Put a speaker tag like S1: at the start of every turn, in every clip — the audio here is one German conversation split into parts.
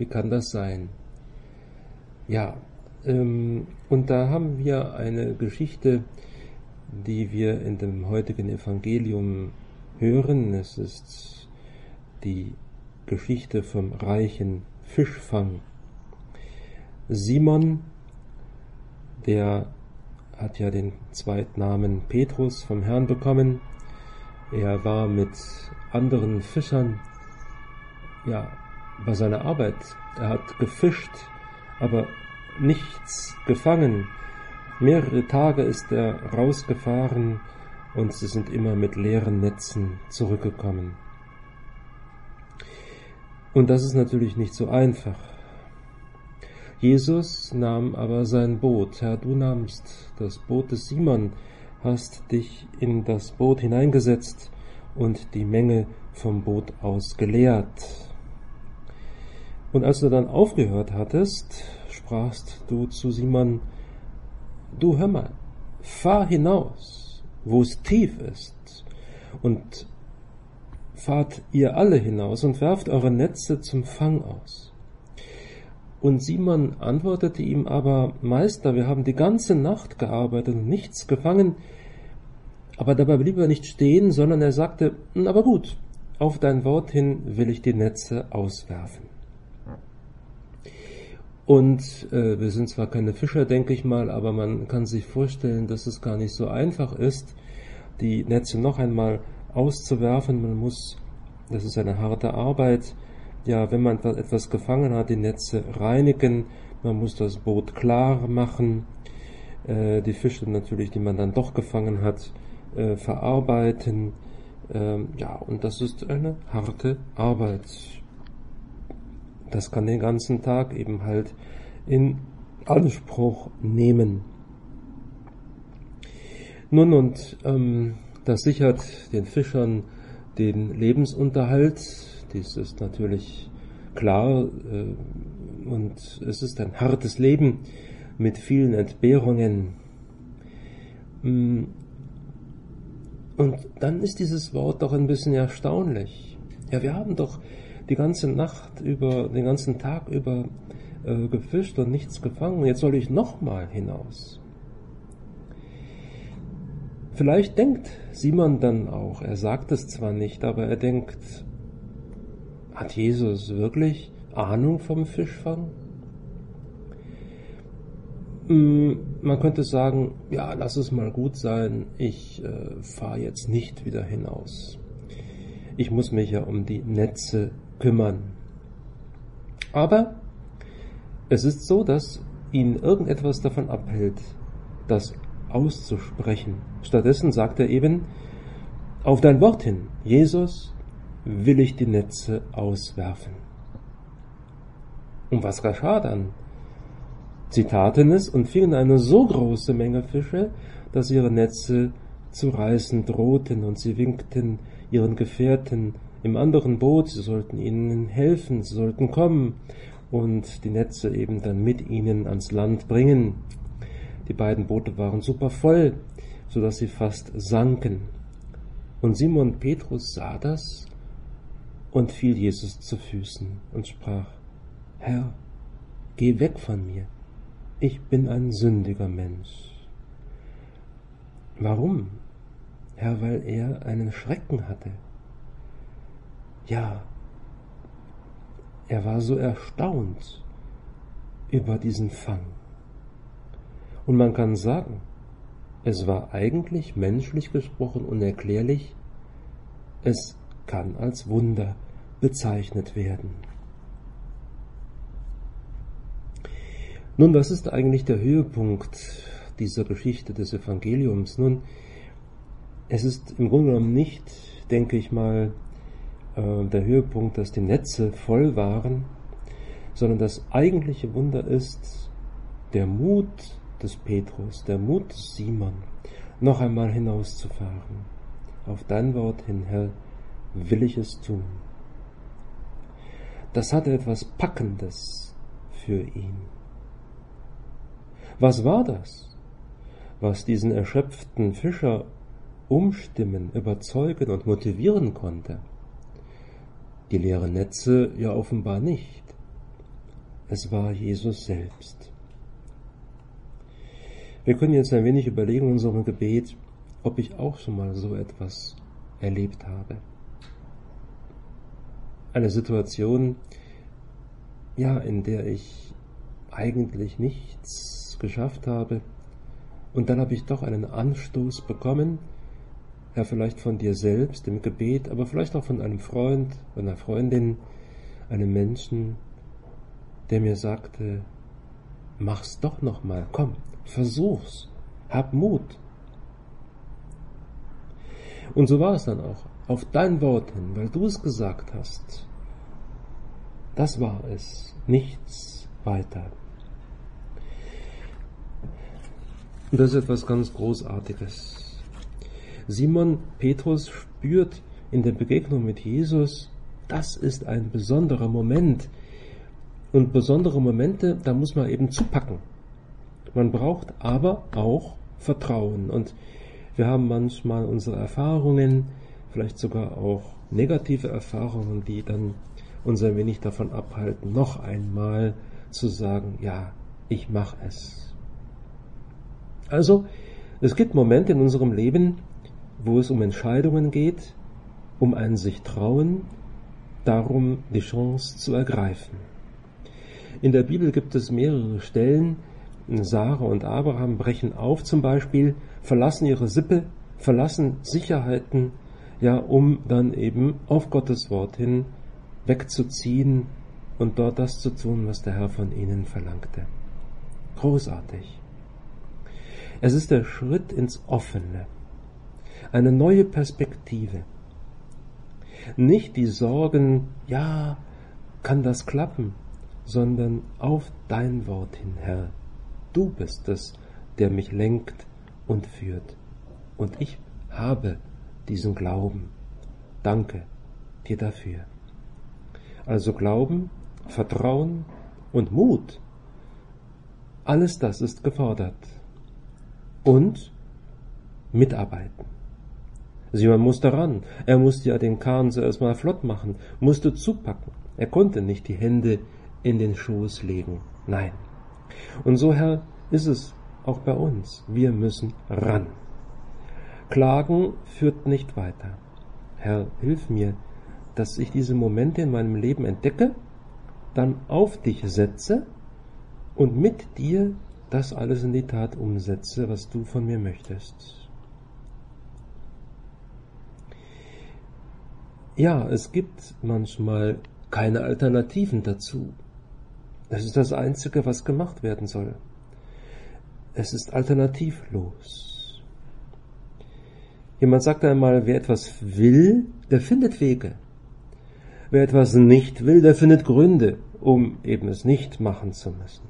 S1: Wie kann das sein? Ja, ähm, und da haben wir eine Geschichte, die wir in dem heutigen Evangelium hören. Es ist die Geschichte vom reichen Fischfang. Simon, der hat ja den Zweitnamen Petrus vom Herrn bekommen. Er war mit anderen Fischern ja bei seiner Arbeit. Er hat gefischt, aber nichts gefangen. Mehrere Tage ist er rausgefahren und sie sind immer mit leeren Netzen zurückgekommen. Und das ist natürlich nicht so einfach. Jesus nahm aber sein Boot. Herr, du nahmst das Boot des Simon, hast dich in das Boot hineingesetzt und die Menge vom Boot aus geleert. Und als du dann aufgehört hattest, sprachst du zu Simon, du hör mal, fahr hinaus, wo es tief ist, und fahrt ihr alle hinaus und werft eure Netze zum Fang aus. Und Simon antwortete ihm aber, Meister, wir haben die ganze Nacht gearbeitet und nichts gefangen, aber dabei blieb er nicht stehen, sondern er sagte, aber gut, auf dein Wort hin will ich die Netze auswerfen. Und äh, wir sind zwar keine Fischer, denke ich mal, aber man kann sich vorstellen, dass es gar nicht so einfach ist, die Netze noch einmal auszuwerfen. Man muss, das ist eine harte Arbeit, ja, wenn man etwas gefangen hat, die Netze reinigen, man muss das Boot klar machen, äh, die Fische natürlich, die man dann doch gefangen hat, äh, verarbeiten. Ähm, ja, und das ist eine harte Arbeit das kann den ganzen Tag eben halt in Anspruch nehmen. Nun und ähm, das sichert den Fischern den Lebensunterhalt. Dies ist natürlich klar äh, und es ist ein hartes Leben mit vielen Entbehrungen. Mm. Und dann ist dieses Wort doch ein bisschen erstaunlich. Ja, wir haben doch die ganze Nacht über, den ganzen Tag über äh, gefischt und nichts gefangen. Jetzt soll ich nochmal hinaus. Vielleicht denkt Simon dann auch, er sagt es zwar nicht, aber er denkt, hat Jesus wirklich Ahnung vom Fischfang? Hm, man könnte sagen, ja, lass es mal gut sein, ich äh, fahre jetzt nicht wieder hinaus. Ich muss mich ja um die Netze kümmern. Aber es ist so, dass ihn irgendetwas davon abhält, das auszusprechen. Stattdessen sagt er eben, auf dein Wort hin, Jesus, will ich die Netze auswerfen. Und was geschah dann? Sie taten es und fingen eine so große Menge Fische, dass ihre Netze zu reißen drohten, und sie winkten ihren Gefährten im anderen Boot, sie sollten ihnen helfen, sie sollten kommen und die Netze eben dann mit ihnen ans Land bringen. Die beiden Boote waren super voll, so dass sie fast sanken. Und Simon Petrus sah das und fiel Jesus zu Füßen und sprach, Herr, geh weg von mir, ich bin ein sündiger Mensch. Warum? Herr, weil er einen Schrecken hatte. Ja, er war so erstaunt über diesen Fang. Und man kann sagen, es war eigentlich menschlich gesprochen unerklärlich, es kann als Wunder bezeichnet werden. Nun, was ist eigentlich der Höhepunkt dieser Geschichte des Evangeliums? Nun, es ist im Grunde genommen nicht, denke ich mal, äh, der Höhepunkt, dass die Netze voll waren, sondern das eigentliche Wunder ist der Mut des Petrus, der Mut des Simon, noch einmal hinauszufahren. Auf dein Wort hin, Herr, will ich es tun. Das hatte etwas Packendes für ihn. Was war das, was diesen erschöpften Fischer umstimmen, überzeugen und motivieren konnte? Die leeren Netze ja offenbar nicht. Es war Jesus selbst. Wir können jetzt ein wenig überlegen in unserem Gebet, ob ich auch schon mal so etwas erlebt habe. Eine Situation, ja, in der ich eigentlich nichts geschafft habe, und dann habe ich doch einen Anstoß bekommen, ja vielleicht von dir selbst im Gebet, aber vielleicht auch von einem Freund, einer Freundin, einem Menschen, der mir sagte, mach's doch noch mal, komm, versuch's, hab Mut. Und so war es dann auch, auf dein Wort hin, weil du es gesagt hast. Das war es, nichts weiter. Und das ist etwas ganz Großartiges. Simon Petrus spürt in der Begegnung mit Jesus, das ist ein besonderer Moment. Und besondere Momente, da muss man eben zupacken. Man braucht aber auch Vertrauen. Und wir haben manchmal unsere Erfahrungen, vielleicht sogar auch negative Erfahrungen, die dann uns ein wenig davon abhalten, noch einmal zu sagen, ja, ich mache es. Also, es gibt Momente in unserem Leben, wo es um Entscheidungen geht, um ein sich trauen, darum die Chance zu ergreifen. In der Bibel gibt es mehrere Stellen, Sarah und Abraham brechen auf zum Beispiel, verlassen ihre Sippe, verlassen Sicherheiten, ja, um dann eben auf Gottes Wort hin wegzuziehen und dort das zu tun, was der Herr von ihnen verlangte. Großartig. Es ist der Schritt ins Offene, eine neue Perspektive. Nicht die Sorgen, ja, kann das klappen, sondern auf dein Wort hin, Herr. Du bist es, der mich lenkt und führt. Und ich habe diesen Glauben. Danke dir dafür. Also Glauben, Vertrauen und Mut. Alles das ist gefordert. Und mitarbeiten. Simon musste ran. Er musste ja den Kahn zuerst mal flott machen, musste zupacken. Er konnte nicht die Hände in den Schoß legen. Nein. Und so, Herr, ist es auch bei uns. Wir müssen ran. Klagen führt nicht weiter. Herr, hilf mir, dass ich diese Momente in meinem Leben entdecke, dann auf dich setze und mit dir das alles in die Tat umsetze, was du von mir möchtest. Ja, es gibt manchmal keine Alternativen dazu. Das ist das Einzige, was gemacht werden soll. Es ist alternativlos. Jemand sagte einmal, wer etwas will, der findet Wege. Wer etwas nicht will, der findet Gründe, um eben es nicht machen zu müssen.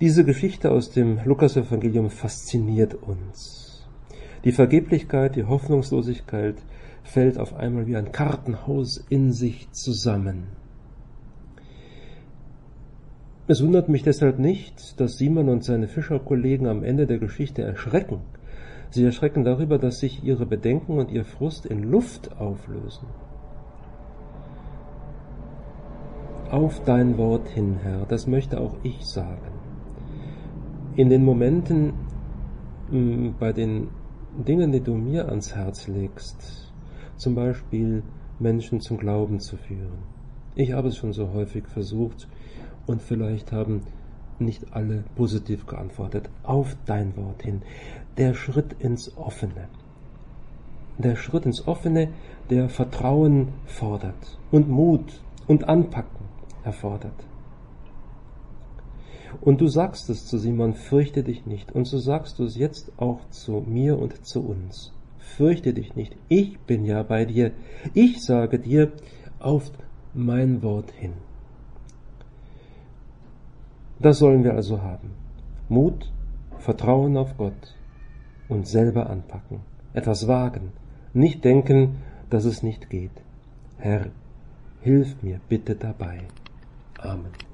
S1: Diese Geschichte aus dem Lukasevangelium fasziniert uns. Die Vergeblichkeit, die Hoffnungslosigkeit fällt auf einmal wie ein Kartenhaus in sich zusammen. Es wundert mich deshalb nicht, dass Simon und seine Fischerkollegen am Ende der Geschichte erschrecken, Sie erschrecken darüber, dass sich ihre Bedenken und ihr Frust in Luft auflösen. Auf dein Wort hin, Herr, das möchte auch ich sagen. In den Momenten, mm, bei den Dingen, die du mir ans Herz legst, zum Beispiel Menschen zum Glauben zu führen. Ich habe es schon so häufig versucht und vielleicht haben nicht alle positiv geantwortet auf dein Wort hin. Der Schritt ins Offene. Der Schritt ins Offene, der Vertrauen fordert und Mut und Anpacken erfordert. Und du sagst es zu Simon, fürchte dich nicht. Und so sagst du es jetzt auch zu mir und zu uns. Fürchte dich nicht. Ich bin ja bei dir. Ich sage dir auf mein Wort hin. Das sollen wir also haben. Mut, Vertrauen auf Gott und selber anpacken. Etwas wagen. Nicht denken, dass es nicht geht. Herr, hilf mir bitte dabei. Amen.